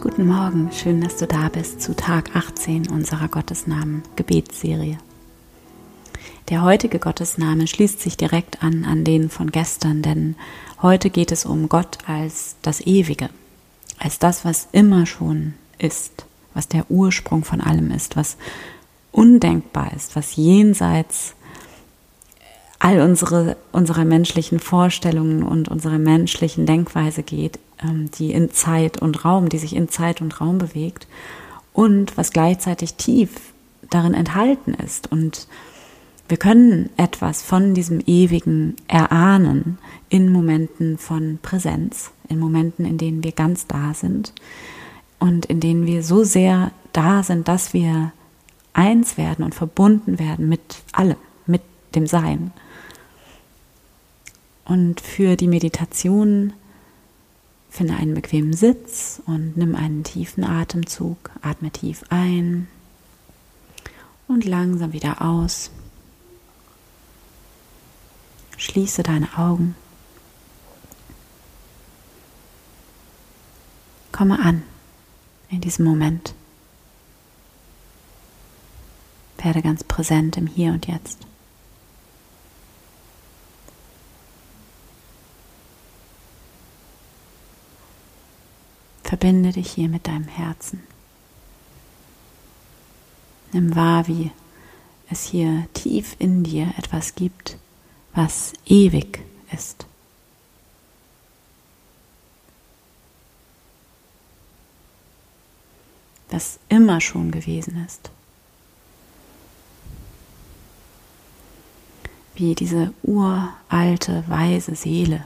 Guten Morgen, schön, dass du da bist zu Tag 18 unserer Gottesnamen Gebetsserie. Der heutige Gottesname schließt sich direkt an an den von gestern, denn heute geht es um Gott als das Ewige, als das, was immer schon ist, was der Ursprung von allem ist, was undenkbar ist, was jenseits all unsere, unserer menschlichen Vorstellungen und unserer menschlichen Denkweise geht, die in Zeit und Raum, die sich in Zeit und Raum bewegt und was gleichzeitig tief darin enthalten ist. Und wir können etwas von diesem Ewigen erahnen in Momenten von Präsenz, in Momenten, in denen wir ganz da sind und in denen wir so sehr da sind, dass wir eins werden und verbunden werden mit allem, mit dem Sein. Und für die Meditation finde einen bequemen Sitz und nimm einen tiefen Atemzug. Atme tief ein und langsam wieder aus. Schließe deine Augen. Komme an in diesem Moment. Werde ganz präsent im Hier und Jetzt. Verbinde dich hier mit deinem Herzen. Nimm wahr, wie es hier tief in dir etwas gibt, was ewig ist. Das immer schon gewesen ist. Wie diese uralte, weise Seele,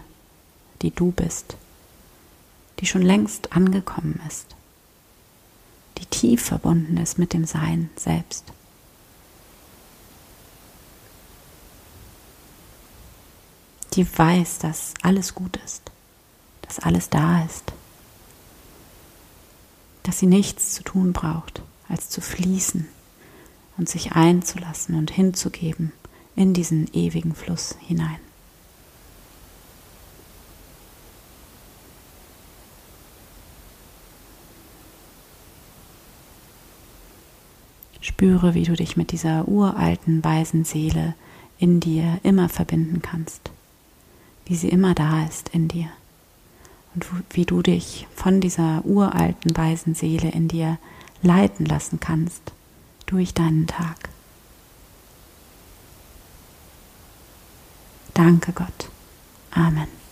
die du bist die schon längst angekommen ist, die tief verbunden ist mit dem Sein selbst. Die weiß, dass alles gut ist, dass alles da ist, dass sie nichts zu tun braucht, als zu fließen und sich einzulassen und hinzugeben in diesen ewigen Fluss hinein. Spüre, wie du dich mit dieser uralten, weisen Seele in dir immer verbinden kannst, wie sie immer da ist in dir und wie du dich von dieser uralten, weisen Seele in dir leiten lassen kannst durch deinen Tag. Danke Gott. Amen.